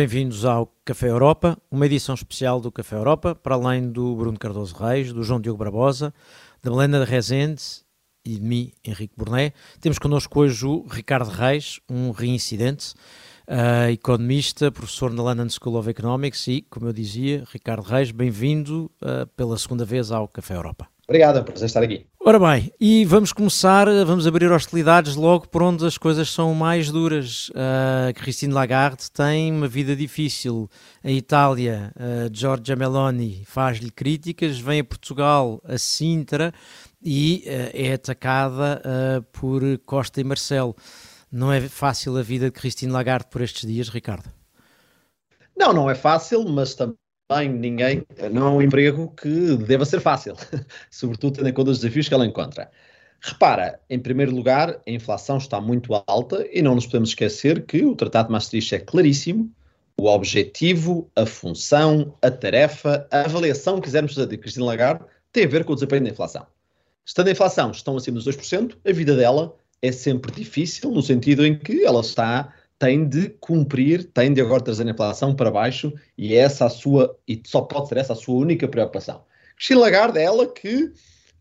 Bem-vindos ao Café Europa, uma edição especial do Café Europa, para além do Bruno Cardoso Reis, do João Diogo Barbosa, da Helena de Rezende e de mim, Henrique Burné. Temos connosco hoje o Ricardo Reis, um reincidente, uh, economista, professor na London School of Economics e, como eu dizia, Ricardo Reis, bem-vindo uh, pela segunda vez ao Café Europa. Obrigado, é um prazer estar aqui. Ora bem, e vamos começar, vamos abrir hostilidades logo por onde as coisas são mais duras. Uh, Christine Lagarde tem uma vida difícil. A Itália, uh, Giorgia Meloni faz-lhe críticas, vem a Portugal, a Sintra, e uh, é atacada uh, por Costa e Marcelo. Não é fácil a vida de Christine Lagarde por estes dias, Ricardo? Não, não é fácil, mas também bem ninguém, não é um emprego que deva ser fácil, sobretudo tendo em conta os desafios que ela encontra. Repara, em primeiro lugar, a inflação está muito alta e não nos podemos esquecer que o Tratado de Maastricht é claríssimo. O objetivo, a função, a tarefa, a avaliação que quisermos fazer de Cristina Lagarde tem a ver com o desempenho da inflação. Estando a inflação estão acima dos 2%, a vida dela é sempre difícil, no sentido em que ela está tem de cumprir, tem de agora trazer a inflação para baixo e é essa a sua, e só pode ser essa a sua única preocupação. Christine Lagarde é ela que,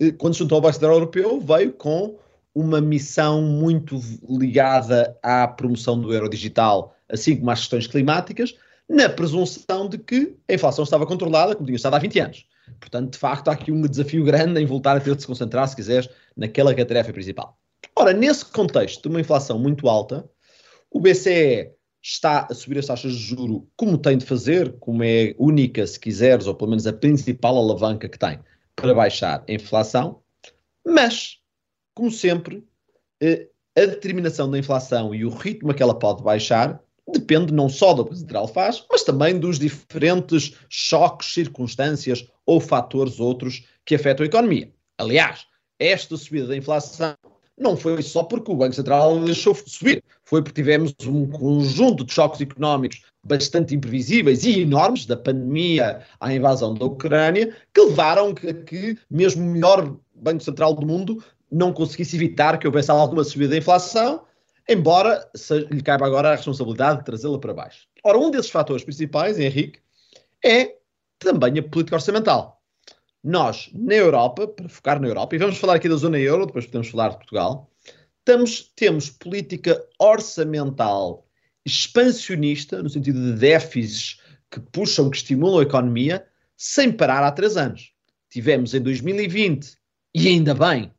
eh, quando se juntou ao Banco Central Europeu, veio com uma missão muito ligada à promoção do euro digital, assim como às questões climáticas, na presunção de que a inflação estava controlada, como tinha estado há 20 anos. Portanto, de facto, há aqui um desafio grande em voltar a ter de se concentrar, se quiseres, naquela que é a tarefa principal. Ora, nesse contexto de uma inflação muito alta, o BCE está a subir as taxas de juro como tem de fazer, como é única, se quiseres, ou pelo menos a principal alavanca que tem para baixar a inflação, mas, como sempre, eh, a determinação da inflação e o ritmo a que ela pode baixar depende não só do que o Central faz, mas também dos diferentes choques, circunstâncias ou fatores outros que afetam a economia. Aliás, esta subida da inflação não foi só porque o Banco Central deixou subir, foi porque tivemos um conjunto de choques económicos bastante imprevisíveis e enormes, da pandemia à invasão da Ucrânia, que levaram a que mesmo o melhor Banco Central do mundo não conseguisse evitar que houvesse alguma subida da inflação, embora lhe caiba agora a responsabilidade de trazê-la para baixo. Ora, um desses fatores principais, Henrique, é também a política orçamental. Nós, na Europa, para focar na Europa, e vamos falar aqui da zona euro, depois podemos falar de Portugal, estamos, temos política orçamental expansionista, no sentido de déficits que puxam, que estimulam a economia, sem parar há três anos. Tivemos em 2020, e ainda bem,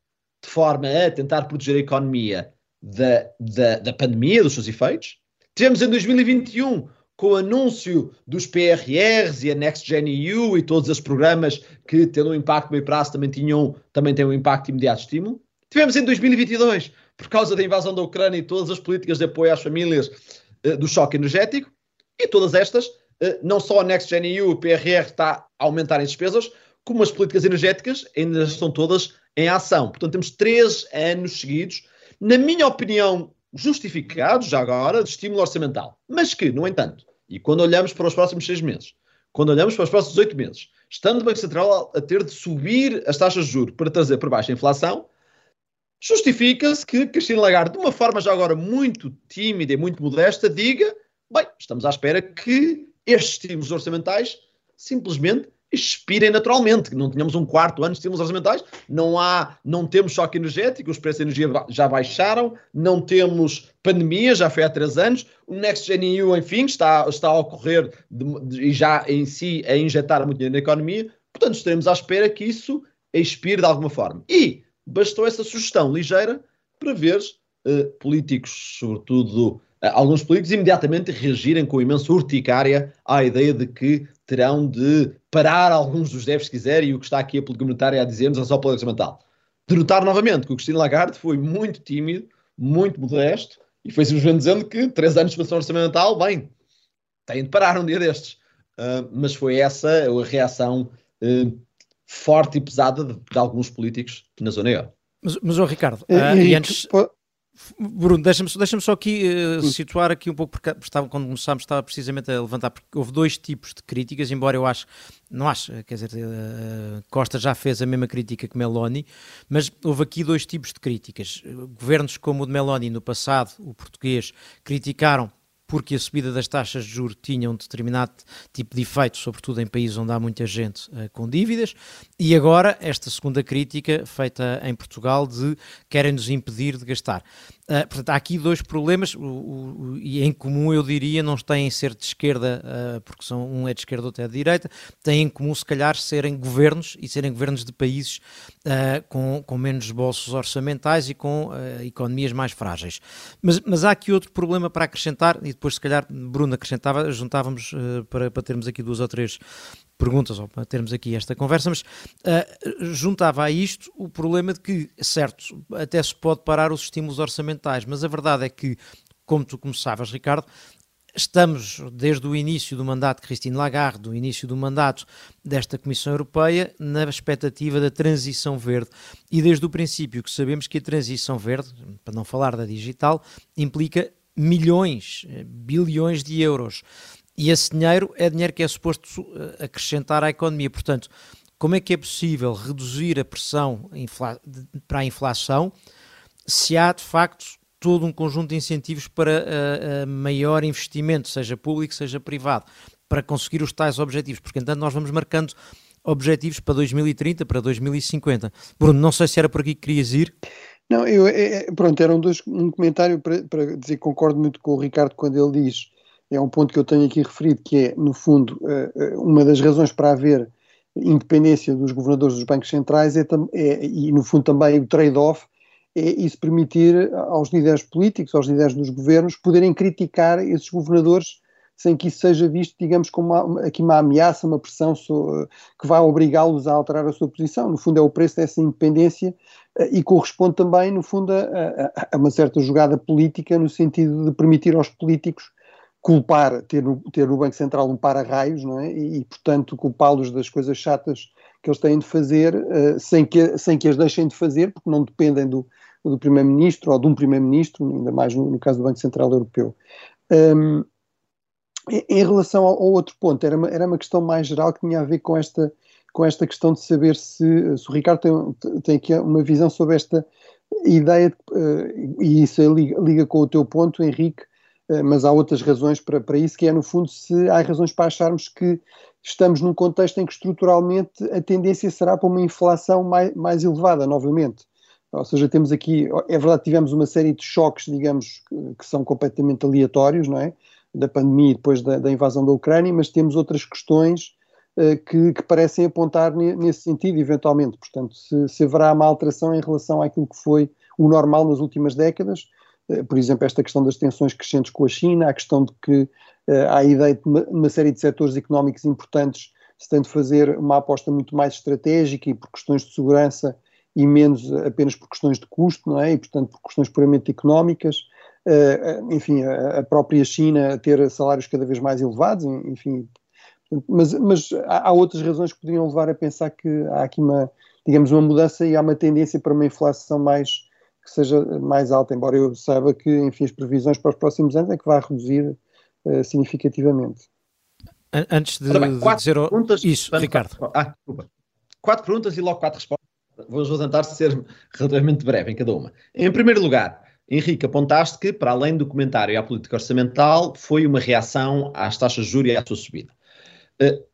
de forma a tentar proteger a economia da, da, da pandemia, dos seus efeitos. Tivemos em 2021 com o anúncio dos PRRs e a Next Gen EU e todos esses programas que, tendo um impacto meio prazo, também, tinham, também têm um impacto imediato de estímulo. Tivemos em 2022, por causa da invasão da Ucrânia e todas as políticas de apoio às famílias uh, do choque energético, e todas estas, uh, não só a Next Gen EU, o PRR está a aumentar em despesas, como as políticas energéticas ainda estão todas em ação. Portanto, temos três anos seguidos, na minha opinião, justificados já agora, de estímulo orçamental, mas que, no entanto, e quando olhamos para os próximos seis meses, quando olhamos para os próximos oito meses, estando o Banco Central a ter de subir as taxas de juros para trazer para baixo a inflação, justifica-se que Cristina Lagarde, de uma forma já agora muito tímida e muito modesta, diga: bem, estamos à espera que estes estímulos orçamentais simplesmente expirem naturalmente, que não tenhamos um quarto ano de estímulos orçamentais, não há, não temos choque energético, os preços de energia já baixaram, não temos pandemia, já foi há três anos, o Next Gen EU, enfim, está, está a ocorrer e já em si a injetar muito dinheiro na economia, portanto estaremos à espera que isso expire de alguma forma. E bastou essa sugestão ligeira para ver uh, políticos, sobretudo uh, alguns políticos, imediatamente reagirem com imensa urticária à ideia de que terão de parar alguns dos déficits se quiserem, e o que está aqui a política monetária a dizer-nos é só política orçamental. De notar novamente que o Cristina Lagarde foi muito tímido, muito modesto, e foi simplesmente dizendo que três anos de expansão orçamental, bem, têm de parar um dia destes. Uh, mas foi essa a reação uh, forte e pesada de, de, alguns políticos na zona euro. Mas, mas oh, Ricardo, uh, e, e antes... Bruno, deixa-me deixa só aqui uh, situar aqui um pouco, porque estava, quando começámos estava precisamente a levantar, porque houve dois tipos de críticas, embora eu acho, não acho, quer dizer, uh, Costa já fez a mesma crítica que Meloni, mas houve aqui dois tipos de críticas. Governos como o de Meloni no passado, o português, criticaram porque a subida das taxas de juros tinha um determinado tipo de efeito, sobretudo em países onde há muita gente uh, com dívidas, e agora esta segunda crítica feita em Portugal de querem nos impedir de gastar. Uh, portanto, há aqui dois problemas, o, o, e em comum eu diria, não têm ser de esquerda, uh, porque são, um é de esquerda, outro é de direita, têm em comum, se calhar, serem governos e serem governos de países uh, com, com menos bolsos orçamentais e com economias mais frágeis. Mas, mas há aqui outro problema para acrescentar, e depois, se calhar, Bruno acrescentava, juntávamos para, para termos aqui duas ou três perguntas, ou para termos aqui esta conversa, mas uh, juntava a isto o problema de que, certo, até se pode parar os estímulos orçamentais, mas a verdade é que, como tu começavas, Ricardo, estamos desde o início do mandato de Christine Lagarde, do início do mandato desta Comissão Europeia, na expectativa da transição verde. E desde o princípio que sabemos que a transição verde, para não falar da digital, implica milhões, eh, bilhões de euros. E esse dinheiro é dinheiro que é suposto eh, acrescentar à economia. Portanto, como é que é possível reduzir a pressão para a inflação se há, de facto, todo um conjunto de incentivos para uh, uh, maior investimento, seja público, seja privado, para conseguir os tais objetivos? Porque, entanto, nós vamos marcando objetivos para 2030, para 2050. Bruno, não sei se era por aqui que querias ir. Não, eu, é, pronto, eram dois, um comentário para, para dizer que concordo muito com o Ricardo quando ele diz é um ponto que eu tenho aqui referido, que é, no fundo, eh, eh, uma das razões para haver independência dos governadores dos bancos centrais é, é e, no fundo, também o trade-off, é isso permitir aos líderes políticos, aos líderes dos governos, poderem criticar esses governadores sem que isso seja visto, digamos, como uma, aqui uma ameaça, uma pressão so, que vai obrigá-los a alterar a sua posição. No fundo, é o preço dessa independência eh, e corresponde também, no fundo, a, a, a uma certa jogada política, no sentido de permitir aos políticos culpar, ter no, ter no Banco Central um para-raios, não é? E, e portanto, culpá-los das coisas chatas que eles têm de fazer, uh, sem, que, sem que as deixem de fazer, porque não dependem do, do Primeiro-Ministro ou de um Primeiro-Ministro, ainda mais no, no, caso do Banco Central Europeu. Um, em, relação ao, ao, outro ponto, era uma, era uma questão mais geral que tinha a ver com esta, com esta questão de saber se, se o Ricardo tem, tem aqui uma visão sobre esta ideia, de, uh, e isso liga, liga com o teu ponto, Henrique, mas há outras razões para, para isso, que é, no fundo, se há razões para acharmos que estamos num contexto em que estruturalmente a tendência será para uma inflação mais, mais elevada, novamente. Ou seja, temos aqui, é verdade, tivemos uma série de choques, digamos, que, são completamente aleatórios, não é? Da pandemia e depois da, da, invasão da Ucrânia, mas temos outras questões uh, que, que, parecem apontar nesse sentido, eventualmente. Portanto, se, se haverá uma alteração em relação àquilo que foi o normal nas últimas décadas, eh, por exemplo, esta questão das tensões crescentes com a China, a questão de que uh, há a ideia de uma, série de setores económicos importantes se tem de fazer uma aposta muito mais estratégica e por questões de segurança e menos apenas por questões de custo, não é? E, portanto, por questões puramente económicas. Uh, enfim, a, própria China ter salários cada vez mais elevados, enfim. Mas, mas há outras razões que poderiam levar a pensar que há aqui uma, digamos, uma mudança e há uma tendência para uma inflação mais que seja mais alta, embora eu saiba que, enfim, as previsões para os próximos anos é que vai reduzir uh, significativamente. Antes de, bem, de dizer perguntas, isso, Ricardo. Ah, desculpa. Quatro perguntas e logo quatro respostas. Vou tentar ser relativamente breve em cada uma. Em primeiro lugar, Henrique, apontaste que, para além do comentário à política orçamental, foi uma reação às taxas de juros e à sua subida. Uh,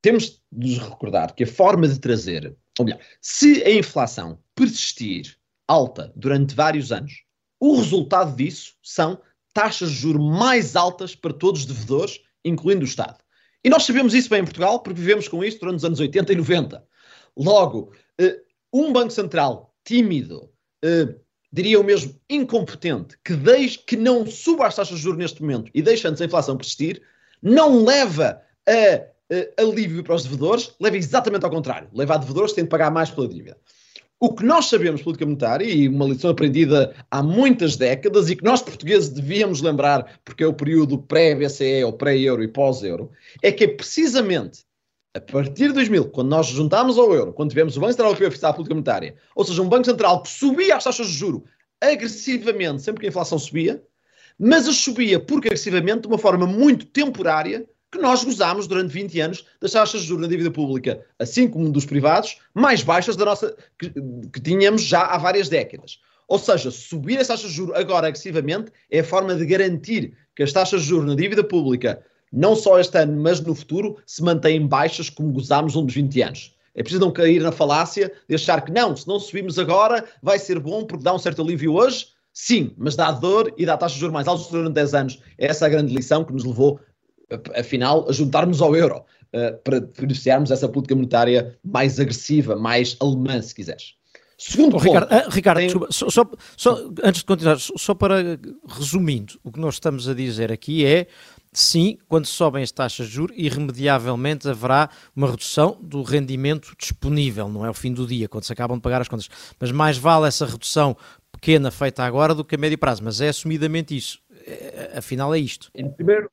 temos de nos recordar que a forma de trazer, ou melhor, se a inflação persistir alta durante vários anos. O resultado disso são taxas de juros mais altas para todos os devedores, incluindo o Estado. E nós sabemos isso bem em Portugal, porque vivemos com isto durante os anos 80 e 90. Logo, eh, um Banco Central tímido, eh, diria eu mesmo incompetente, que, deixe, que não suba as taxas de juros neste momento e deixa antes a inflação persistir, não leva a, a alívio para os devedores, leva exatamente ao contrário. Leva a devedores que têm de pagar mais pela dívida. O que nós sabemos política monetária, e uma lição aprendida há muitas décadas, e que nós portugueses devíamos lembrar, porque é o período pré-BCE, ou pré-euro e pós-euro, é que é precisamente a partir de 2000, quando nós juntámos ao euro, quando tivemos o Banco Central Europeu a fixar a política monetária, ou seja, um Banco Central que subia as taxas de juro agressivamente, sempre que a inflação subia, mas as subia porque agressivamente, de uma forma muito temporária, que nós gozámos durante 20 anos das taxas de juros na dívida pública, assim como dos privados, mais baixas da nossa que, que tínhamos já há várias décadas. Ou seja, subir as taxas de juros agora agressivamente é a forma de garantir que as taxas de juros na dívida pública, não só este ano, mas no futuro, se mantêm baixas como gozámos um dos 20 anos. É preciso não cair na falácia de achar que não, se não subimos agora, vai ser bom porque dá um certo alívio hoje. Sim, mas dá dor e dá taxas de juros mais altas durante 10 anos. Essa é a grande lição que nos levou, afinal, a juntarmos ao euro, uh, para beneficiarmos dessa política monetária mais agressiva, mais alemã, se quiseres. Segundo oh, Ricardo, ponto, uh, Ricardo tem... desculpa, só, só, só, antes de continuar, só para resumindo, o que nós estamos a dizer aqui é sim, quando sobem as taxas de juros, irremediavelmente haverá uma redução do rendimento disponível, não é o fim do dia, quando se acabam de pagar as contas. Mas mais vale essa redução pequena feita agora do que a médio prazo, mas é assumidamente isso. É, afinal, é isto. Em primeiro,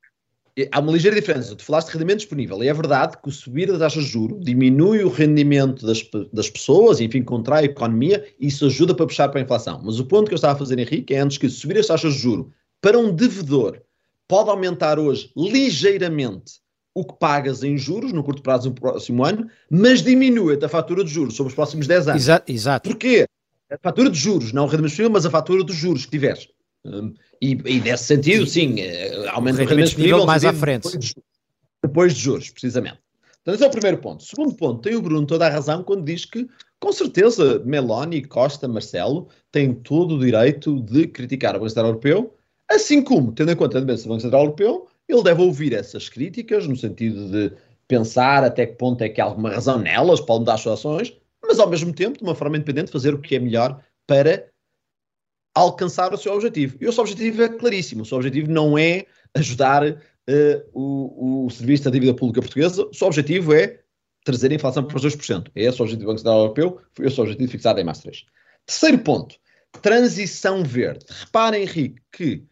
há uma ligeira diferença. Tu falaste de rendimento disponível. E é verdade que o subir da taxa de juros diminui o rendimento das, das pessoas, enfim, contrai a economia e isso ajuda para puxar para a inflação. Mas o ponto que eu estava a fazer, Henrique, é antes que subir as taxas de juros para um devedor pode aumentar hoje ligeiramente o que pagas em juros no curto prazo no próximo ano, mas diminui a fatura de juros sobre os próximos 10 anos. Exato. exato. Porquê? A fatura de juros, não o rendimento disponível, mas a fatura dos juros que tiveres. Um, e, e, nesse sentido, sim, eh, aumenta o rendimento disponível mais à frente. Depois de, depois de juros, precisamente. Então, esse é o primeiro ponto. Segundo ponto, tem o Bruno toda a razão quando diz que, com certeza, Meloni, Costa, Marcelo têm todo o direito de criticar o Banco Central Europeu Assim como, tendo em conta a dependência do Banco Central Europeu, ele deve ouvir essas críticas, no sentido de pensar até que ponto é que há alguma razão nelas, pode mudar as suas ações, mas ao mesmo tempo, de uma forma independente, fazer o que é melhor para alcançar o seu objetivo. E o seu objetivo é claríssimo. O seu objetivo não é ajudar uh, o, o serviço da dívida pública portuguesa. O seu objetivo é trazer a inflação para os 2%. É esse o objetivo do Banco Central Europeu, foi esse o objetivo fixado em Maastricht. Terceiro ponto, transição verde. Reparem, Henrique, que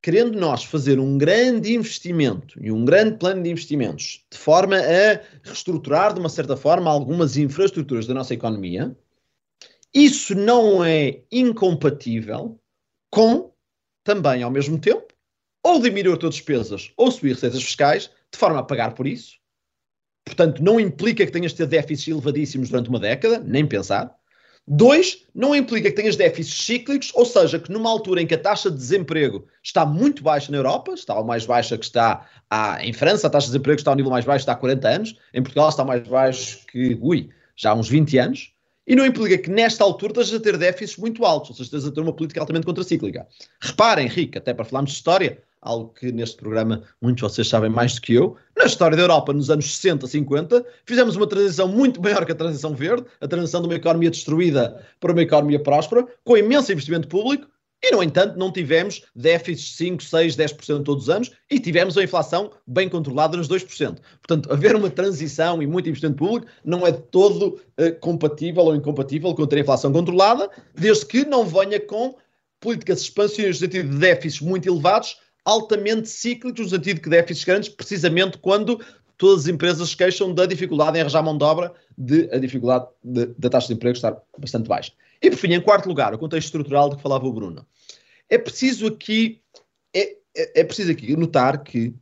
querendo nós fazer um grande investimento e um grande plano de investimentos de forma a reestruturar de uma certa forma algumas infraestruturas da nossa economia, isso não é incompatível com também ao mesmo tempo ou diminuir as tuas despesas ou subir receitas fiscais de forma a pagar por isso. Portanto, não implica que tenhas de ter déficits elevadíssimos durante uma década, nem pensar. Dois, não implica que tenhas déficits cíclicos, ou seja, que numa altura em que a taxa de desemprego está muito baixa na Europa, está ao mais baixa que está à, em França, a taxa de desemprego está ao nível mais baixo está há 40 anos, em Portugal está mais baixo que, ui, já há uns 20 anos, e não implica que nesta altura estejas a ter déficits muito altos, ou seja, estejas a ter uma política altamente contracíclica. Reparem, Henrique, até para falarmos de história, algo que neste programa muitos de vocês sabem mais do que eu. Na história da Europa, nos anos 60, 50, fizemos uma transição muito maior que a transição verde, a transição de uma economia destruída para uma economia próspera, com imenso investimento público, e, no entanto, não tivemos déficits de 5, 6, 10% todos os anos e tivemos a inflação bem controlada nos 2%. Portanto, haver uma transição e muito investimento público não é de todo uh, compatível ou incompatível com ter a inflação controlada, desde que não venha com políticas expansivas no sentido de déficits muito elevados altamente cíclicos, no sentido que déficits grandes, precisamente quando todas as empresas se queixam da dificuldade em arranjar mão de obra, de a dificuldade da taxa de emprego estar bastante baixa. E por fim, em quarto lugar, o contexto estrutural de que falava o Bruno. É preciso aqui, é, é, é preciso aqui notar que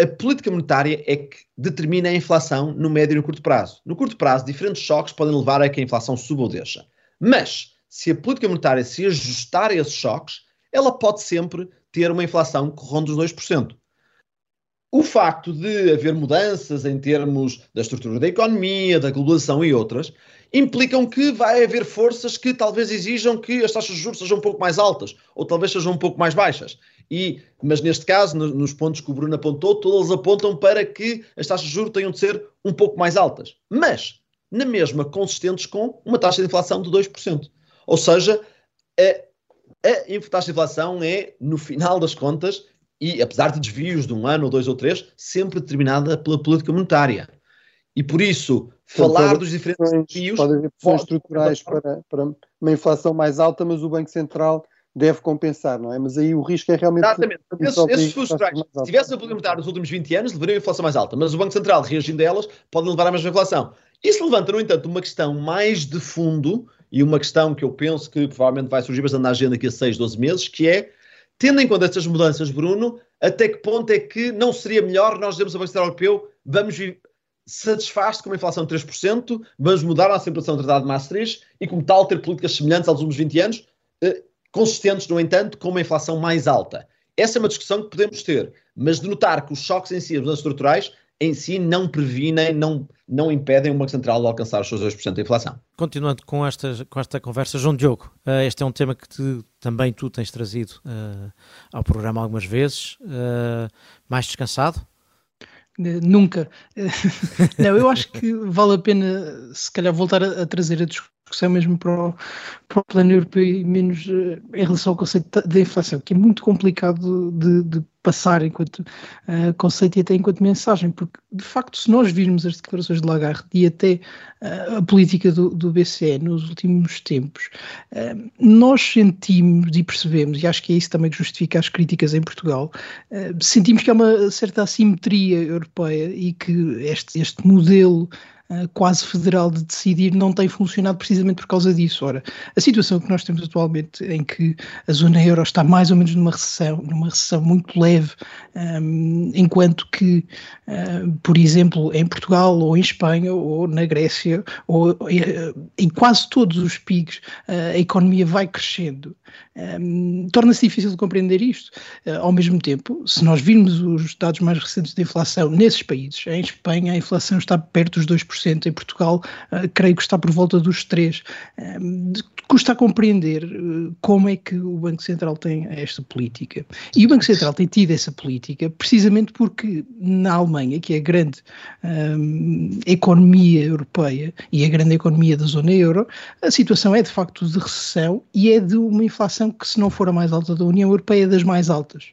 a política monetária é que determina a inflação no médio e no curto prazo. No curto prazo, diferentes choques podem levar a que a inflação suba ou deixa. Mas, se a política monetária se ajustar a esses choques, ela pode sempre ter uma inflação que ronda os 2%. O facto de haver mudanças em termos da estrutura da economia, da globalização e outras, implicam que vai haver forças que talvez exijam que as taxas de juros sejam um pouco mais altas, ou talvez sejam um pouco mais baixas. E, mas neste caso, no, nos pontos que o Bruno apontou, todas apontam para que as taxas de juros tenham de ser um pouco mais altas. Mas, na mesma, consistentes com uma taxa de inflação de 2%. Ou seja, a, a taxa de inflação é, no final das contas, e apesar de desvios de um ano, dois ou três, sempre determinada pela política monetária. E por isso, falar dos diferentes desvios. Pode haver pressões estruturais para, para uma inflação mais alta, mas o Banco Central deve compensar, não é? Mas aí o risco é realmente. Exatamente. Esses, esses estruturais, se tivessem a política monetária nos últimos 20 anos, levariam a inflação mais alta, mas o Banco Central, reagindo a elas, pode levar à mesma inflação. Isso levanta, no entanto, uma questão mais de fundo e uma questão que eu penso que provavelmente vai surgir bastante na agenda daqui a 6, 12 meses, que é, tendo em conta estas mudanças, Bruno, até que ponto é que não seria melhor nós dizermos ao Banco Central Europeu, vamos satisfaz-se com uma inflação de 3%, vamos mudar a nossa inflação do Tratado de Maastricht e, como tal, ter políticas semelhantes aos últimos 20 anos, uh, consistentes, no entanto, com uma inflação mais alta. Essa é uma discussão que podemos ter, mas de notar que os choques em si, as mudanças estruturais, em si não previnem, não, não impedem o Banco Central de alcançar os seus 2% de inflação. Continuando com esta, com esta conversa, João Diogo, uh, este é um tema que te, também tu tens trazido uh, ao programa algumas vezes. Uh, mais descansado? Nunca. Não, eu acho que vale a pena, se calhar, voltar a, a trazer a discussão mesmo para o, para o plano europeu e menos em relação ao conceito da inflação, que é muito complicado de, de passar enquanto uh, conceito e até enquanto mensagem, porque de facto, se nós virmos as declarações de Lagarde e até uh, a política do, do, BCE nos últimos tempos, uh, nós sentimos e percebemos, e acho que é isso também que justifica as críticas em Portugal, sentimos que há uma certa assimetria europeia e que este, este modelo quase federal de decidir não tem funcionado precisamente por causa disso. Ora, a situação que nós temos atualmente, em que a zona euro está mais ou menos numa recessão, numa recessão muito leve, um, ehm, enquanto que, uh, por exemplo, em Portugal ou em Espanha ou na Grécia ou uh, em quase todos os PIGs a economia vai crescendo. Um, Torna-se difícil de compreender isto. ao mesmo tempo, se nós virmos os dados mais recentes de inflação nesses países, em Espanha a inflação está perto dos 2%, em Portugal uh, creio que está por volta dos 3%. Um, custa a compreender uh, como é que o Banco Central tem esta política. E o Banco Central tem tido essa política precisamente porque na Alemanha, que é a grande economia europeia e a grande economia da zona euro, a situação é de facto de recessão e é de uma inflação que, se não for a mais alta da União Europeia, é das mais altas.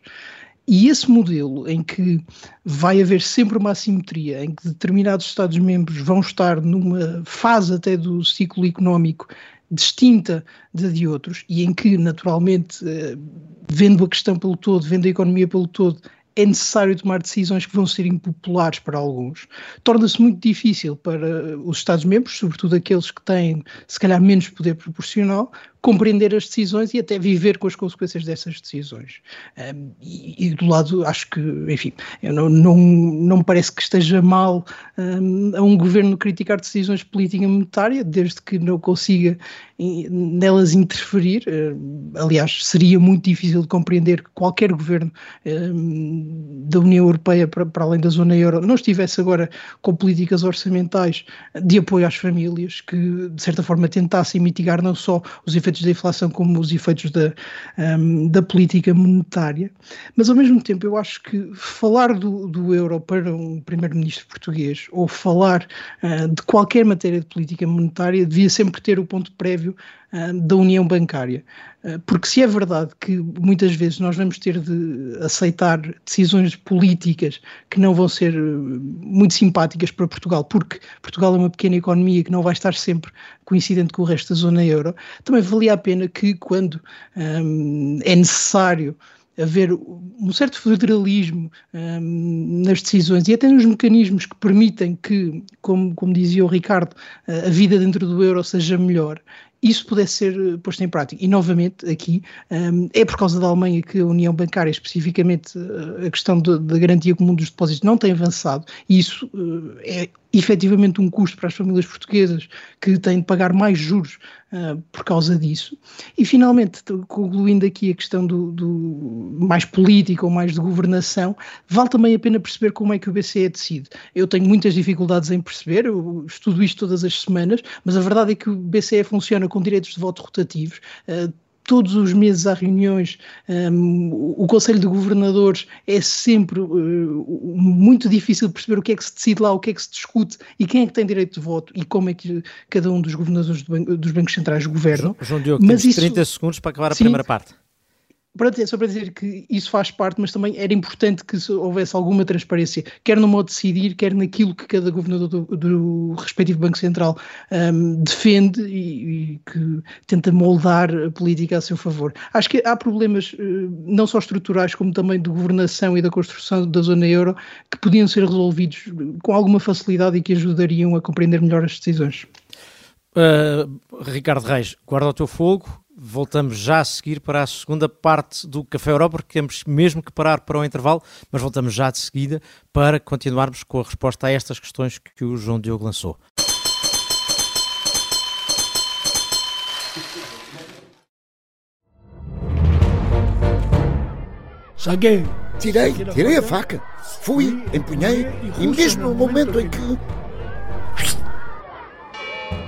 E esse modelo em que vai haver sempre uma assimetria, em que determinados Estados-membros vão estar numa fase até do ciclo económico distinta da de outros, e em que, naturalmente, eh, vendo a questão pelo todo, vendo a economia pelo todo, é necessário tomar decisões que vão ser impopulares para alguns, torna-se muito difícil para os Estados-membros, sobretudo aqueles que têm, se calhar, menos poder proporcional, compreender as decisões e até viver com as consequências dessas decisões. Um, e, e, do lado, acho que, enfim, não, não, não me parece que esteja mal um, a um governo criticar decisões de política monetária, desde que não consiga nelas interferir. Um, aliás, seria muito difícil de compreender que qualquer governo da União Europeia, para, para além da zona euro, não estivesse agora com políticas orçamentais de apoio às famílias, que de certa forma tentassem mitigar não só os efeitos da inflação como os efeitos da, um, da política monetária, mas ao mesmo tempo eu acho que falar do, do euro para um primeiro-ministro português ou falar uh, de qualquer matéria de política monetária devia sempre ter o ponto prévio uh, da união bancária. Uh, porque se é verdade que muitas vezes nós vamos ter de aceitar decisões políticas que não vão ser muito simpáticas para Portugal, porque Portugal é uma pequena economia que não vai estar sempre coincidente com o resto da zona euro, também valia a pena que quando um, é necessário haver um certo federalismo um, nas decisões e até nos mecanismos que permitem que, como, como dizia o Ricardo, a vida dentro do euro seja melhor isso pudesse ser eh, posto em prática. E, novamente, aqui, um, é por causa da Alemanha que a União Bancária, especificamente eh, a questão da garantia comum dos depósitos, não tem avançado, e isso uh, é efetivamente um custo para as famílias portuguesas que têm de pagar mais juros uh, por causa disso. E finalmente, concluindo aqui a questão do, do, mais política ou mais de governação, vale também a pena perceber como é que o BCE decide. Eu tenho muitas dificuldades em perceber, eu estudo isto todas as semanas, mas a verdade é que o BCE funciona com direitos de voto rotativos. Uh, todos os meses há reuniões, um, o Conselho de Governadores é sempre uh, muito difícil perceber o que é que se decide lá, o que é que se discute e quem é que tem direito de voto e como é que cada um dos governadores do dos bancos centrais governam. João Diogo, Mas isso... 30 segundos para acabar a Sim, primeira parte. Pronto, é só para dizer que isso faz parte, mas também era importante que houvesse alguma transparência, quer no modo de decidir, quer naquilo que cada governador do, do respectivo Banco Central um, defende e, e, que tenta moldar a política a seu favor. Acho que há problemas uh, não só estruturais, como também de governação e da construção da zona euro, que podiam ser resolvidos com alguma facilidade e que ajudariam a compreender melhor as decisões. Uh, Ricardo Reis, guarda o teu fogo, voltamos já a seguir para a segunda parte do Café Europa, porque temos mesmo que parar para o intervalo, mas voltamos já de seguida para continuarmos com a resposta a estas questões que o João Diogo lançou. Cheguei! Tirei, tirei a faca, fui, empunhei, e mesmo no momento em que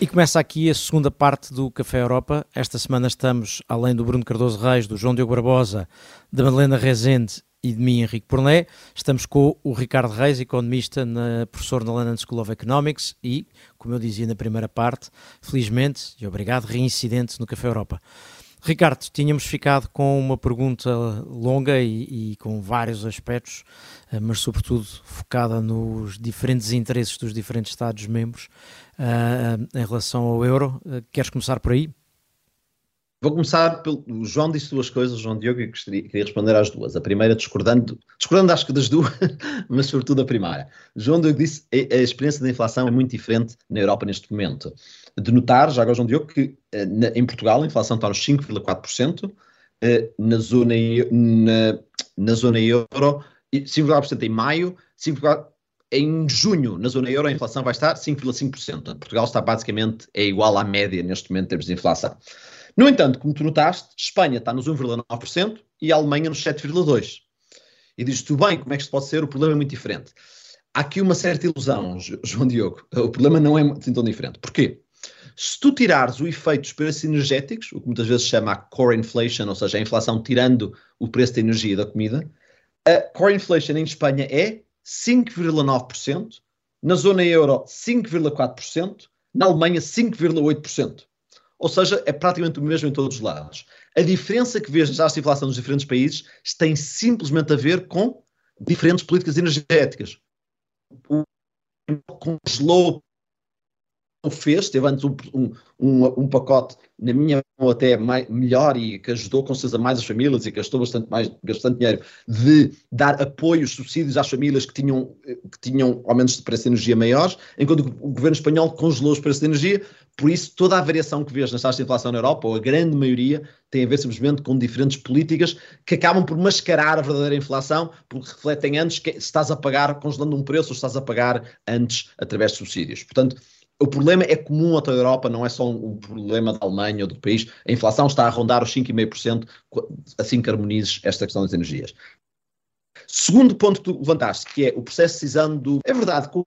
E começa aqui a segunda parte do Café Europa. Esta semana estamos, além do Bruno Cardoso Reis, do João Diogo Barbosa, da Madalena Rezende e de mim, Henrique Porné. Estamos com o Ricardo Reis, economista, na, professor na London School of Economics e, como eu dizia na primeira parte, felizmente e obrigado, reincidente no Café Europa. Ricardo, tínhamos ficado com uma pergunta longa e, e, com vários aspectos, eh, mas sobretudo focada nos diferentes interesses dos diferentes Estados-membros uh, em relação ao euro. Uh, queres começar por aí? Vou começar pelo. O João disse duas coisas, João Diogo, e gostaria, queria responder às duas. A primeira, discordando, discordando acho que das duas, mas sobretudo a primeira. João Diogo disse a, a experiência da inflação é muito diferente na Europa neste momento de notar, já agora João Diogo, que na, em Portugal a inflação está nos 5,4%, eh, na, zona, na, na zona euro, 5,4% em maio, 5,4% em junho, na zona euro, a inflação vai estar 5,5%. Portugal está basicamente é igual à média neste momento em termos de inflação. No entanto, como tu notaste, Espanha está nos 1,9% e a Alemanha nos 7,2%. E dizes tu bem, como é que isto pode ser? O problema é muito diferente. Há aqui uma certa ilusão, João Diogo. O problema não é tão diferente. Porquê? Se tu tirares o efeito dos preços energéticos, o que muitas vezes se chama a core inflation, ou seja, a inflação tirando o preço da energia e da comida, a core inflation em Espanha é 5,9%, na zona euro 5,4%, na Alemanha 5,8%. Ou seja, é praticamente o mesmo em todos os lados. A diferença que vês na inflação nos diferentes países tem simplesmente a ver com diferentes políticas energéticas. O congelou fez, teve antes um, um, um, um, pacote, na minha mão até mais, melhor e que ajudou com certeza mais as famílias e gastou bastante mais, bastante dinheiro, de dar apoios, subsídios às famílias que tinham, que tinham aumentos de preço de energia maiores, enquanto o governo espanhol congelou os preços de energia, por isso toda a variação que vês nas taxas de inflação na Europa, ou a grande maioria, tem a ver simplesmente com diferentes políticas que acabam por mascarar a verdadeira inflação, porque refletem antes que estás a pagar congelando um preço ou estás a pagar antes através de subsídios. Portanto, o problema é comum a toda a Europa, não é só um, problema da Alemanha ou do país. A inflação está a rondar os 5,5% assim que harmonizes esta questão das energias. Segundo ponto que tu levantaste, que é o processo de decisão do. É verdade, com a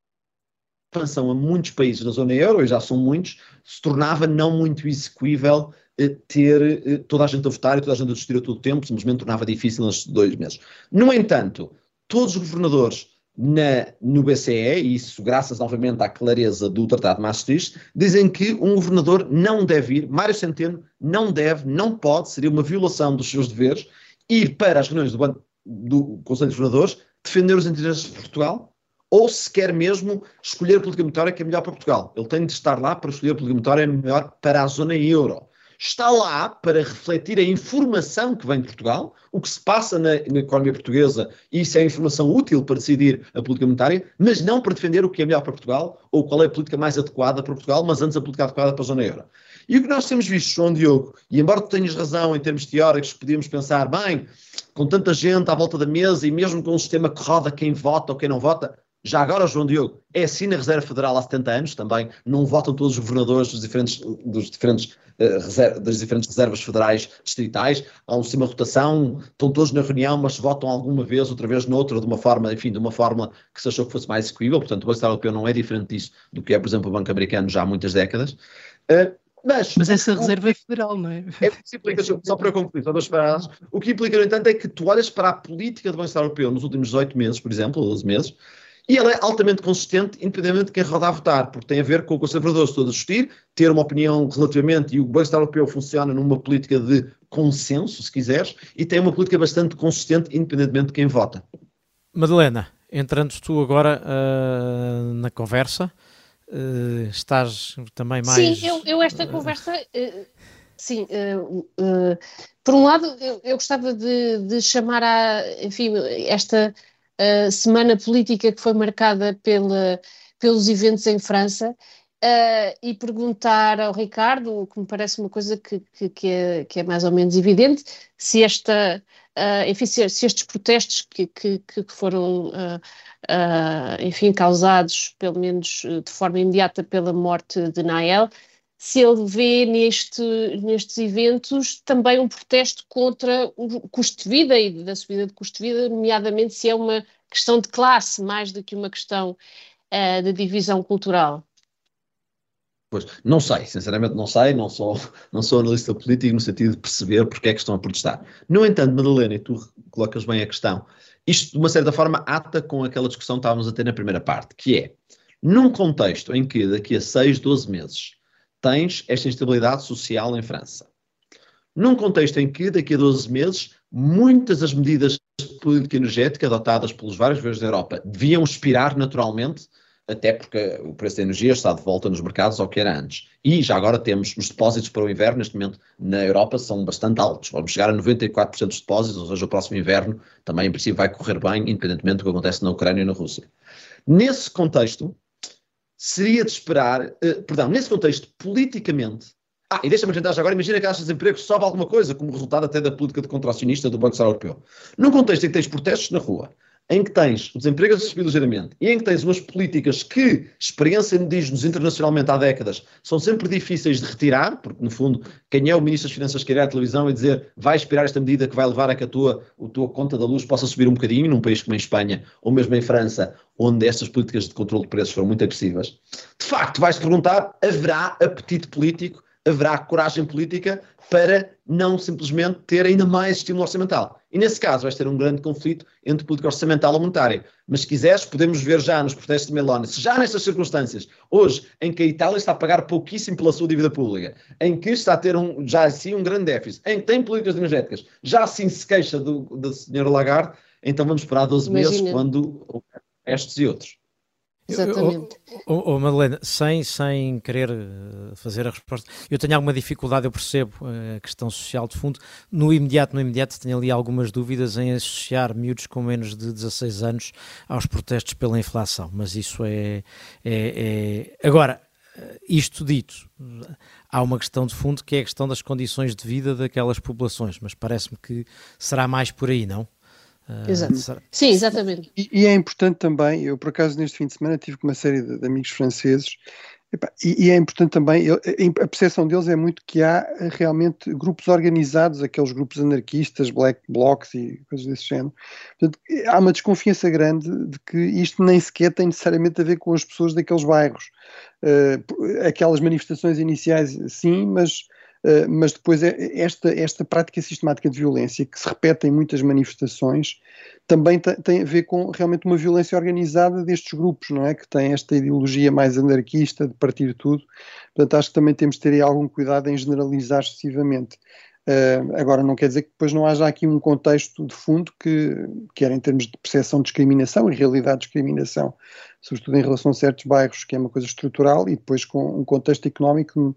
expansão a muitos países da zona euro, e já são muitos, se tornava não muito execuível eh, ter eh, toda a gente a votar e toda a gente a discutir a todo o tempo, simplesmente tornava difícil nestes dois meses. No entanto, todos os governadores na, no BCE, e isso graças novamente à clareza do Tratado de Maastricht, dizem que um governador não deve ir, Mário Centeno não deve, não pode, seria uma violação dos seus deveres, ir para as reuniões do, do Conselho de Governadores defender os interesses de Portugal, ou se quer mesmo escolher a política monetária que é melhor para Portugal. Ele tem de estar lá para escolher a política monetária melhor para a zona euro está lá para refletir a informação que vem de Portugal, o que se passa na, na, economia portuguesa, e isso é informação útil para decidir a política monetária, mas não para defender o que é melhor para Portugal ou qual é a política mais adequada para Portugal, mas antes a política adequada para a zona euro. E o que nós temos visto, João Diogo, e embora tu tenhas razão em termos teóricos, podíamos pensar, bem, com tanta gente à volta da mesa e mesmo com um sistema que roda quem vota ou quem não vota, já agora, João Diogo, é assim na Reserva Federal há 70 anos também, não votam todos os governadores dos diferentes, dos diferentes, uh, das diferentes reservas federais distritais, há um de rotação, estão todos na reunião, mas votam alguma vez, outra vez noutra, de uma forma, enfim, de uma forma que se achou que fosse mais execuível, portanto o Banco Central Europeu não é diferente disso do que é, por exemplo, o Banco Americano já há muitas décadas. Uh, mas, mas, essa reserva é federal, não é? é implica, só para concluir, só duas paradas. O que implica, no entanto, é que tu olhas para a política do Banco Central Europeu nos últimos 18 meses, por exemplo, ou 12 meses, e ela é altamente consistente, independentemente de quem roda a votar, porque tem a ver com o conservador todo a discutir, ter uma opinião relativamente, e o Banco Central Europeu funciona numa política de consenso, se quiseres, e tem uma política bastante consistente, independentemente de quem vota. Madalena, entrando tu agora uh, na conversa, uh, estás também mais. Sim, eu, eu esta conversa. Uh, sim, por um lado, eu, eu gostava de, de chamar a, enfim, esta uh, semana política que foi marcada pela, pelos eventos em França. Uh, e perguntar ao Ricardo, que me parece uma coisa que, que, que, é, que é, mais ou menos evidente, se, esta, uh, enfim, se, se, estes protestos que, que foram, uh, enfim, causados, pelo menos de forma imediata, pela morte de Nael, se ele vê neste, nestes eventos também um protesto contra o custo de vida e da subida de custo de vida, nomeadamente se é uma questão de classe mais do que uma questão uh, de divisão cultural. Pois, não sei, sinceramente não sei, não sou, não sou analista político no sentido de perceber porque é que estão a protestar. No entanto, Madalena, e tu colocas bem a questão, isto de uma certa forma ata com aquela discussão que estávamos a ter na primeira parte, que é, num contexto em que daqui a 6, 12 meses tens esta instabilidade social em França. Num contexto em que, daqui a 12 meses, muitas das medidas de política energética adotadas pelos vários governos da Europa deviam expirar naturalmente, até porque o preço da energia está de volta nos mercados ao que era antes. E já agora temos os depósitos para o inverno, neste momento na Europa, são bastante altos. Vamos chegar a 94% dos depósitos, ou seja, o próximo inverno também, em princípio, vai correr bem, independentemente do que acontece na Ucrânia e na Rússia. Nesse contexto, seria de esperar, uh, perdão, nesse contexto, politicamente. Ah, e deixa-me acrescentar agora, imagina que a taxa de desemprego sobe alguma coisa, como resultado até da política de contracionista do Banco Central Europeu. Num contexto em que tens protestos na rua, em que tens o desemprego a subir ligeiramente e em que tens umas políticas que, experiência diz-nos internacionalmente há décadas, são sempre difíceis de retirar, porque no fundo, quem é o Ministro das Finanças que irá à televisão e dizer vai expirar esta medida que vai levar a que a tua, a tua conta da luz possa subir um bocadinho, num país como em Espanha ou mesmo em França, onde estas políticas de controle de preços foram muito agressivas, de facto vais-te perguntar, haverá apetite político, haverá coragem política para não simplesmente ter ainda mais estímulo orçamental. E nesse caso vais ter um grande conflito entre política orçamental e monetária. Mas se quiseres, podemos ver já nos protestos de Meloni, se já nestas circunstâncias, hoje, em que a Itália está a pagar pouquíssimo pela sua dívida pública, em que está a ter um, já assim um grande déficit, em que tem políticas energéticas, já assim se queixa do, do Sr. Lagarde, então vamos esperar 12 Imagina. meses quando estes e outros. Exatamente. Oh, oh, Madalena, sem, sem querer eh, fazer a resposta, eu tenho alguma dificuldade, eu percebo eh, a questão social de fundo. No imediato, no imediato, tenho ali algumas dúvidas em associar miúdos com menos de 16 anos aos protestos pela inflação, mas isso é. é, é... Agora, eh, isto dito, há uma questão de fundo que é a questão das condições de vida daquelas populações, mas parece-me que será mais por aí, não? Uh, Exato. Sim, exatamente. E, e, é importante também, eu por acaso neste fim de semana tive com uma série de, de amigos franceses, e, e, é importante também, eu, a percepção deles é muito que há realmente grupos organizados, aqueles grupos anarquistas, black blocs e coisas desse género. Portanto, há uma desconfiança grande de que isto nem sequer tem necessariamente a ver com as pessoas daqueles bairros. Uh, aquelas manifestações iniciais, sim, mas eh, mas depois é, esta, esta prática sistemática de violência que se repete em muitas manifestações também tem a ver com realmente uma violência organizada destes grupos, não é? Que têm esta ideologia mais anarquista de partir tudo. Portanto, acho que também temos de ter aí algum cuidado em generalizar excessivamente. Uh, agora, não quer dizer que depois não haja aqui um contexto de fundo que, quer em termos de percepção de discriminação e realidade de discriminação, sobretudo em relação a certos bairros, que é uma coisa estrutural, e depois com um contexto económico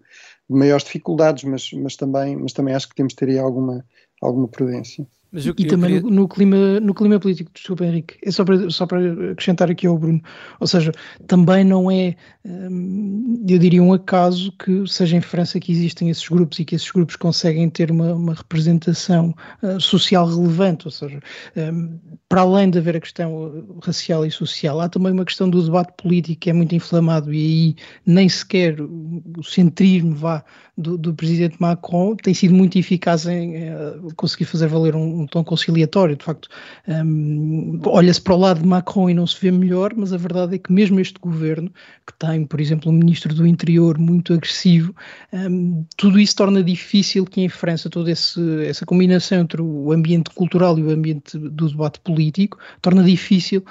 maiores dificuldades, mas, mas, também, mas também acho que temos de ter aí alguma, alguma prudência. Eu, e eu também queria... no, no, clima, no clima político, desculpa Henrique, é só para, só para acrescentar aqui ao Bruno, ou seja, também não é, hum, eu diria um acaso que seja em França que existem esses grupos e que esses grupos conseguem ter uma, uma representação uh, social relevante, ou seja, um, para além de haver a questão racial e social, há também uma questão do debate político que é muito inflamado e aí nem sequer o centrismo vá do, do presidente Macron tem sido muito eficaz em uh, conseguir fazer valer um, um tom conciliatório. De facto, um, olha-se para o lado de Macron e não se vê melhor, mas a verdade é que mesmo este governo, que tem, por exemplo, um ministro do interior muito agressivo, um, tudo isso torna difícil que em França toda esse, essa combinação entre o ambiente cultural e o ambiente do debate político torna difícil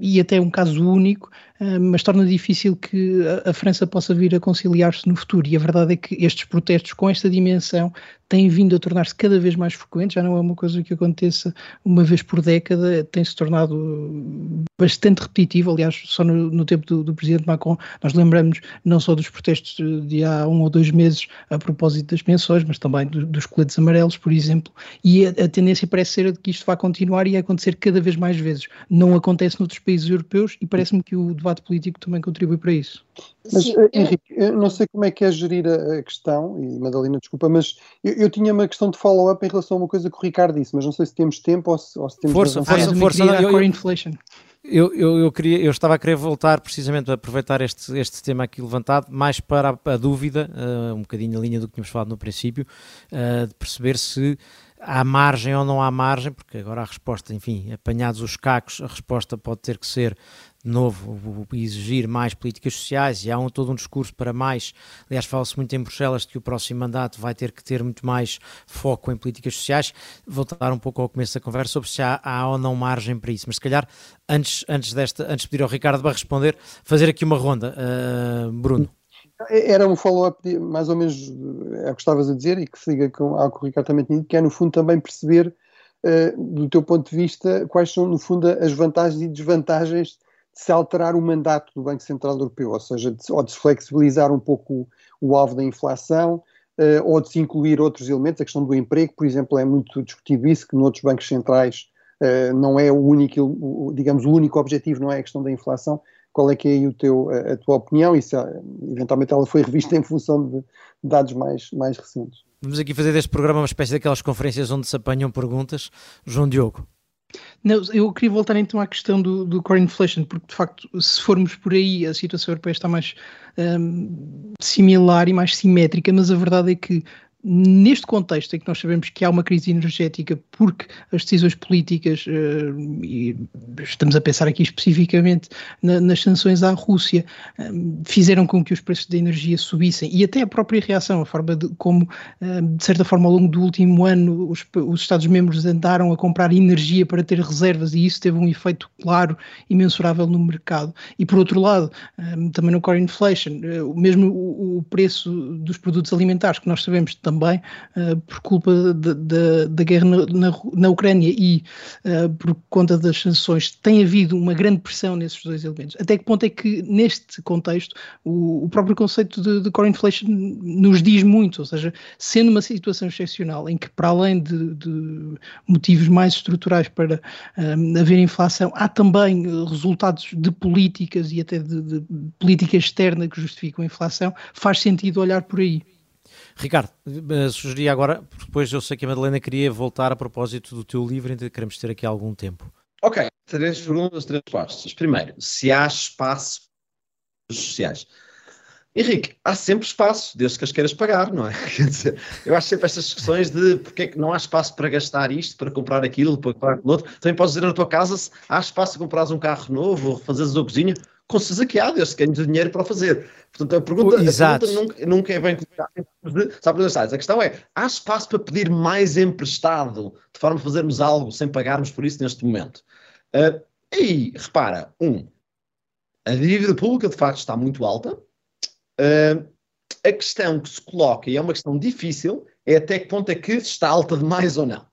e até um caso único mas torna difícil que a, a França possa vir a conciliar-se no futuro. E a verdade é que estes protestos com esta dimensão têm vindo a tornar-se cada vez mais frequentes, já não é uma coisa que aconteça uma vez por década, tem-se tornado bastante repetitivo. Aliás, só no, no tempo do, do, presidente Macron, nós lembramos não só dos protestos de há um ou dois meses a propósito das pensões, mas também do, dos coletes amarelos, por exemplo, e a, a, tendência parece ser de que isto vai continuar e acontecer cada vez mais vezes. Não acontece noutros países europeus e parece-me que o debate político também contribui para isso. Mas, Sim, eh, Henrique, eu não sei como é que é gerir a, questão, e Madalena, desculpa, mas eu, eu tinha uma questão de follow-up em relação a uma coisa que o Ricardo disse, mas não sei se temos tempo ou se, ou se temos... Força, força, força. Eu, eu, eu, eu, eu, queria, eu estava a querer voltar precisamente a aproveitar este, este tema aqui levantado, mais para a, a dúvida, uh, um bocadinho na linha do que tínhamos falado no princípio, uh, de perceber se há margem ou não há margem, porque agora a resposta, enfim, apanhados os cacos, a resposta pode ter que ser novo, exigir mais políticas sociais e há um, todo um discurso para mais. Aliás, fala-se muito em Bruxelas que o próximo mandato vai ter que ter muito mais foco em políticas sociais. Voltar um pouco ao começo da conversa sobre se há, há ou não margem para isso. Mas se calhar, antes, antes, desta, antes de pedir ao Ricardo para responder, fazer aqui uma ronda. Uh, Bruno. Era um follow-up, mais ou menos, é o que estavas a dizer e que se liga com ao que o Ricardo também tinha dito, que é no fundo também perceber, uh, do teu ponto de vista, quais são no fundo as vantagens e desvantagens de se alterar o mandato do Banco Central Europeu, ou seja, de, ou de se flexibilizar um pouco o, o alvo da inflação, uh, ou de se incluir outros elementos, a questão do emprego, por exemplo, é muito discutido isso, que noutros bancos centrais uh, não é o único, o, digamos, o único objetivo não é a questão da inflação, qual é que é aí o teu, a, a tua opinião e se eventualmente ela foi revista em função de dados mais, mais recentes. Vamos aqui fazer deste programa uma espécie daquelas conferências onde se apanham perguntas. João Diogo. Não, eu queria voltar então à questão do, do core inflation, porque de facto, se formos por aí, a situação europeia está mais um, similar e mais simétrica, mas a verdade é que neste contexto em que nós sabemos que há uma crise energética porque as decisões políticas, uh, e estamos a pensar aqui especificamente na, nas sanções à Rússia, um, fizeram com que os preços da energia subissem e até a própria reação, a forma de como, um, de certa forma, ao longo do último ano, os, os Estados-membros andaram a comprar energia para ter reservas e isso teve um efeito claro e mensurável no mercado. E por outro lado, também no core inflation, mesmo o preço dos produtos alimentares, que nós sabemos também, uh, por culpa da guerra na, na, na, Ucrânia e uh, por conta das sanções, tem havido uma grande pressão nesses dois elementos. Até que ponto é que, neste contexto, o, o próprio conceito de, de, core inflation nos diz muito, ou seja, sendo uma situação excepcional em que, para além de, motivos mais estruturais para um, haver inflação, há também resultados de políticas e até de política externa que justificam a inflação, faz sentido olhar por aí. Ricardo, eh, sugeria agora, depois eu sei que a Madalena queria voltar a propósito do teu livro, então queremos ter aqui algum tempo. Ok, três perguntas, três respostas. Primeiro, se há espaço sociais. Henrique, há sempre espaço, desde que as queiras pagar, não é? Quer dizer, eu acho sempre estas discussões de porque é que não há espaço para gastar isto, para comprar aquilo, para comprar aquilo outro. Também podes dizer na tua casa se há espaço para comprares um carro novo ou refazeres a cozinha, desde que ganhes dinheiro para o fazer. Portanto, a pergunta, a pergunta nunca, nunca, é bem colocada de A questão é, há espaço para pedir mais emprestado, de forma a fazermos algo sem pagarmos por isso neste momento? Uh, e, repara, um, a dívida pública de facto está muito alta. Uh, a questão que se coloca, e é uma questão difícil, é até que ponto é que está alta demais ou não.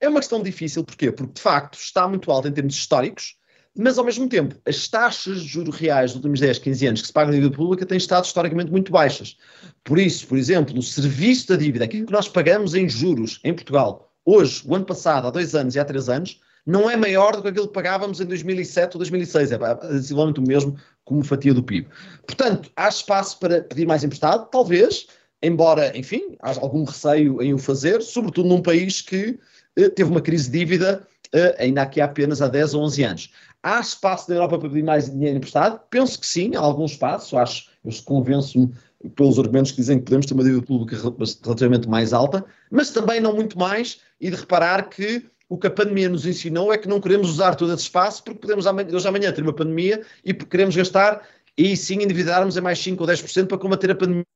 É uma questão difícil, porquê? Porque de facto está muito alta em termos históricos, mas ao mesmo tempo, as taxas de juros reais dos últimos 10, 15 anos que se pagam na dívida pública têm estado historicamente muito baixas. Por isso, por exemplo, o serviço da dívida, aquilo que nós pagamos em juros em Portugal, hoje, o ano passado, há dois anos e há três anos, não é maior do que aquilo que pagávamos em 2007 ou 2006, é sensivelmente o mesmo como fatia do PIB. Portanto, há espaço para pedir mais emprestado, talvez, embora, enfim, há algum receio em o fazer, sobretudo num país que eh, teve uma crise de dívida eh, ainda aqui há apenas há 10 ou 11 anos. Há espaço na Europa para pedir mais dinheiro emprestado? Penso que sim, há algum espaço. Acho, eu convenço-me pelos argumentos que dizem que podemos ter uma dívida pública relativamente mais alta, mas também não muito mais, e de reparar que o que a pandemia nos ensinou é que não queremos usar todo esse espaço porque podemos hoje amanhã ter uma pandemia e queremos gastar e sim endividarmos a mais 5 ou 10% para combater a pandemia.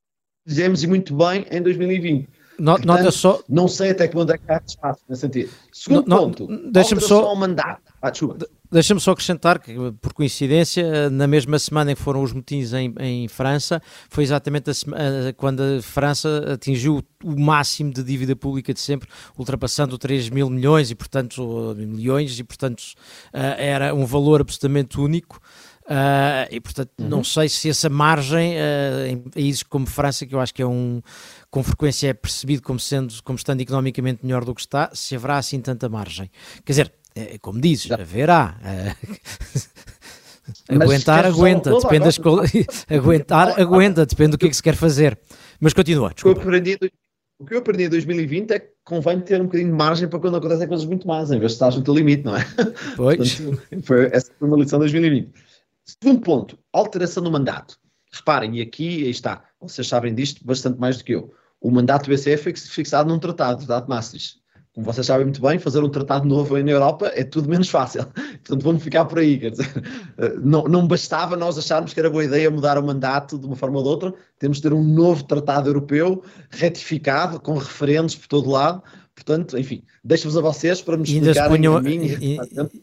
Fizemos e muito bem em 2020. Portanto, nota só. Não sei até que ponto é que há espaço nesse sentido. Segundo no, ponto, deixa-me só. Ao mandato. Ah, desculpa. Deixa-me só acrescentar que, por coincidência, na mesma semana em que foram os motins em, em França, foi exatamente a, quando a França atingiu o máximo de dívida pública de sempre, ultrapassando 3 mil milhões e, portanto, milhões, e, portanto, era um valor absolutamente único. Uh, e portanto, uhum. não sei se essa margem uh, em países como França, que eu acho que é um com frequência é percebido como sendo como estando economicamente melhor do que está, se haverá assim tanta margem. Quer dizer, como dizes, Já. haverá. aguentar, aguenta, depende das aguentar, aguenta, depende do que é que se quer fazer. Mas continua, desculpa. O que eu aprendi, o que eu aprendi em 2020 é que convém ter um bocadinho de margem para quando acontecem coisas muito más, em vez de estar no teu limite, não é? Pois. Portanto, foi, essa foi uma lição de 2020. Segundo ponto, alteração do mandato. Reparem, e aqui está, vocês sabem disto bastante mais do que eu. O mandato do BCE foi fixado num tratado, o Tratado de Maastricht. Como vocês sabem muito bem, fazer um tratado novo aí na Europa é tudo menos fácil. Portanto, vamos ficar por aí. Quer dizer, não, não bastava nós acharmos que era boa ideia mudar o mandato de uma forma ou de outra, temos de ter um novo tratado europeu retificado, com referentes por todo lado. Portanto, enfim, deixo-vos a vocês para me explicarem punham, mim e,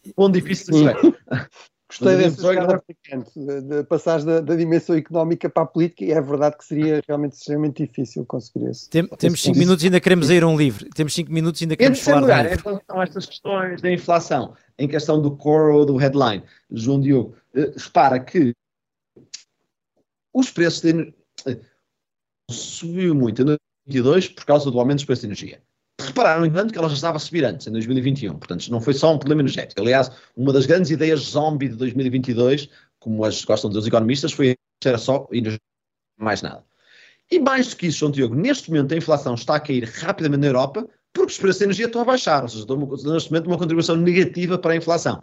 e, quão difícil isso é. Gostei dessa jogada de, de passar da, da, dimensão económica para a política e é verdade que seria realmente extremamente difícil conseguir isso. Tem, temos 5 minutos e ainda queremos ir a um livro. Temos 5 minutos e ainda queremos falar lugar, em relação a estas questões da inflação, em questão do core ou do headline, João Diogo, eh, repara que os preços de energia eh, subiu muito em 2022 por causa do aumento dos preços de energia repararam, entanto, que ela já estava a subir antes, em 2021. Portanto, não foi só um problema energético. Aliás, uma das grandes ideias zombie de 2022, como as gostam de dizer os economistas, foi era só energia, mais nada. E mais do que isso, João Tiago, neste momento a inflação está a cair rapidamente na Europa porque os preços da energia estão a baixar, ou seja, neste momento uma contribuição negativa para a inflação.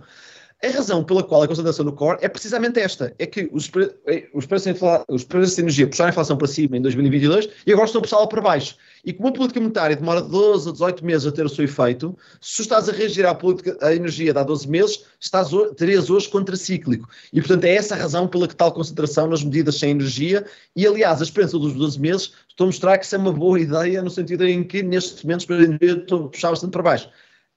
A razão pela qual a concentração no core é precisamente esta: é que os, eh, os, preços, de os preços de energia puxaram a inflação para cima em 2022 e agora estão a puxá-la para baixo. E como a política monetária demora 12 a 18 meses a ter o seu efeito, se estás a reagir à política, à energia de há 12 meses, estás, terias hoje contracíclico. E, portanto, é essa a razão pela que tal concentração nas medidas sem energia. E, aliás, a experiência dos 12 meses estou a mostrar que isso é uma boa ideia, no sentido em que, nestes momentos, para a energia, estou a puxar bastante para baixo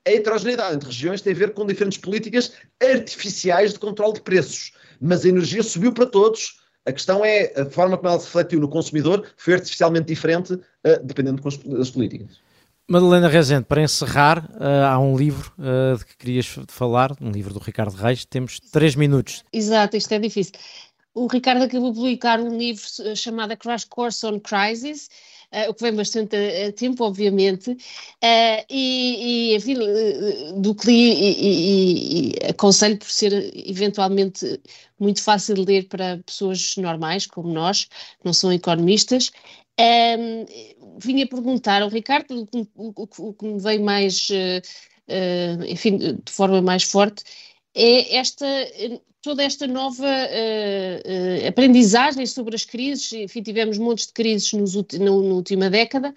a heterogeneidade entre regiões tem a ver com diferentes políticas artificiais de controle de preços. Mas a energia subiu para todos. A questão é a forma como ela se refletiu no consumidor foi artificialmente diferente, uh, dependendo das políticas. Madalena Rezende, para encerrar, uh, há um livro uh, de que querias falar, um livro do Ricardo Reis. Temos três minutos. Exato, isto é difícil. O Ricardo acabou de publicar um livro chamado Crash Course on Crisis, o que vem bastante a, tempo, obviamente, uh, e, e, enfim, do que li e, e, e, aconselho por ser eventualmente muito fácil de ler para pessoas normais, como nós, que não são economistas. Um, ehm, vinha perguntar ao Ricardo o, o, o, que me veio mais, uh, enfim, de forma mais forte, é esta toda esta nova uh, uh, aprendizagem sobre as crises, enfim, tivemos montes de crises nos, no, na última década,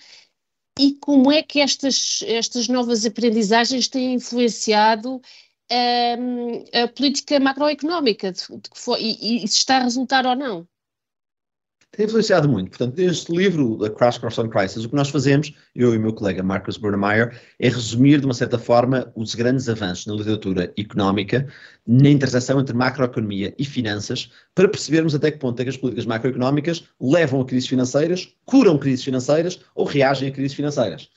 e como é que estas, estas novas aprendizagens têm influenciado ehm, a política macroeconómica, de, de e, e se está a resultar ou não? Tem influenciado muito. Portanto, neste livro, The Crash Course on Crisis, o que nós fazemos, eu e o meu colega Marcus Burnemeyer, é resumir de uma certa forma os grandes avanços na literatura económica, na interseção entre macroeconomia e finanças, para percebermos até que ponto é que as políticas macroeconómicas levam a crises financeiras, curam crises financeiras ou reagem a crises financeiras.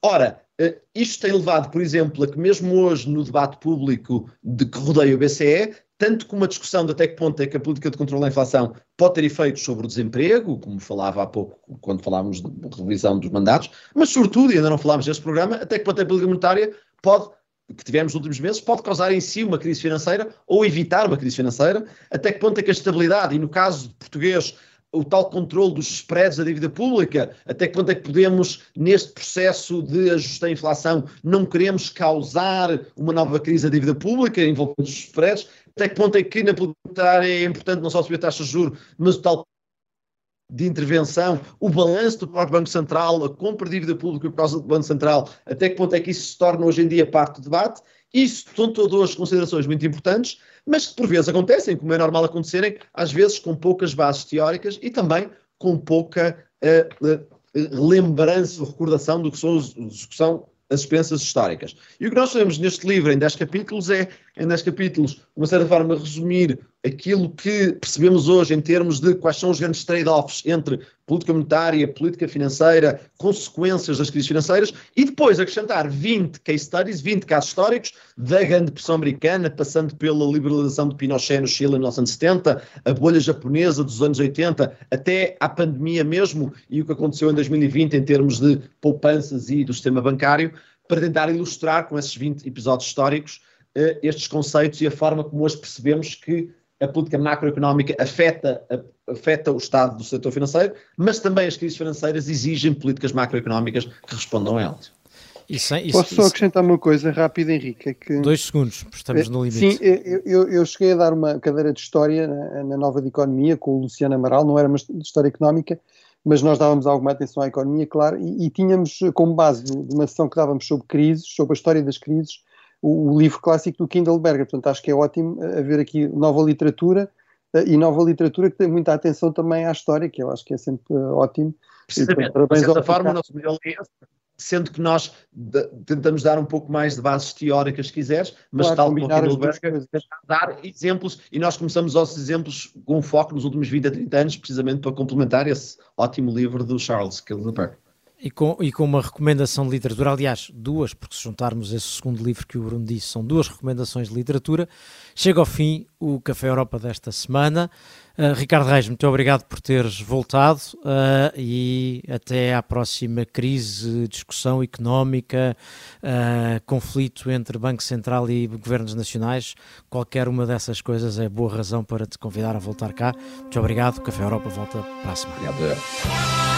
Ora, eh, isto tem levado, por exemplo, a que mesmo hoje no debate público de que rodeia o BCE, tanto como a discussão de até que ponto é que a política de controle da inflação pode ter efeitos sobre o desemprego, como falava há pouco quando falávamos de revisão dos mandatos, mas sobretudo, e ainda não falámos deste programa, até que ponto a política monetária pode, que tivemos nos últimos meses, pode causar em si uma crise financeira ou evitar uma crise financeira, até que ponto é que a estabilidade, e no caso português, o tal controle dos spreads da dívida pública, até que ponto é que podemos, neste processo de ajustar a inflação, não queremos causar uma nova crise da dívida pública envolvendo os spreads, até que ponto é que na política é importante não só subir a taxa de juros, mas o tal de intervenção, o balanço do próprio Banco Central, a compra de dívida pública por causa do Banco Central, até que ponto é que isso se torna hoje em dia parte do debate. Isso são todas considerações muito importantes, mas que por vezes acontecem, como é normal acontecerem, às vezes com poucas bases teóricas e também com pouca uh, uh, lembrança ou recordação do que são, os, que são as experiências históricas. E o que nós fazemos neste livro, em 10 capítulos, é, em 10 capítulos, de uma certa forma, resumir aquilo que percebemos hoje em termos de quais são os grandes trade-offs entre política monetária, política financeira, consequências das crises financeiras, e depois acrescentar 20 case studies, 20 casos históricos da Grande Depressão Americana, passando pela liberalização de Pinochet no Chile em 1970, a bolha japonesa dos anos 80, até à pandemia mesmo, e o que aconteceu em 2020 em termos de poupanças e do sistema bancário, para tentar ilustrar com esses 20 episódios históricos uh, estes conceitos e a forma como hoje percebemos que a política macroeconómica afeta, afeta o estado do setor financeiro, mas também as crises financeiras exigem políticas macroeconómicas que respondam a elas. Isso, isso, Posso só acrescentar uma coisa rápida, Henrique? É que, Dois segundos, estamos no limite. Sim, eu, eu, eu, cheguei a dar uma cadeira de História na, na, Nova de Economia com o Luciano Amaral, não era uma de História Económica, mas nós dávamos alguma atenção à economia, claro, e, e tínhamos como base de uma sessão que dávamos sobre crises, sobre a história das crises, o, o livro clássico do Kindleberger. Portanto, acho que é ótimo haver aqui nova literatura eh, e nova literatura que tem muita atenção também à história, que eu acho que é sempre uh, ótimo. Precisamente. de certa forma, o nosso sendo que nós de, tentamos dar um pouco mais de bases teóricas, se quiseres, mas claro, tal como o Kindleberger, dar exemplos, e nós começamos os nossos exemplos com foco nos últimos 20 a 30 anos, precisamente para complementar esse ótimo livro do Charles Kindleberger. E com, e com uma recomendação de literatura, aliás, duas, porque se juntarmos esse segundo livro que o Bruno disse, são duas recomendações de literatura. Chega ao fim o Café Europa desta semana. Uh, Ricardo Reis, muito obrigado por teres voltado uh, e até à próxima crise, discussão económica, uh, conflito entre Banco Central e governos nacionais. Qualquer uma dessas coisas é boa razão para te convidar a voltar cá. Muito obrigado. Café Europa volta para a semana. Obrigado.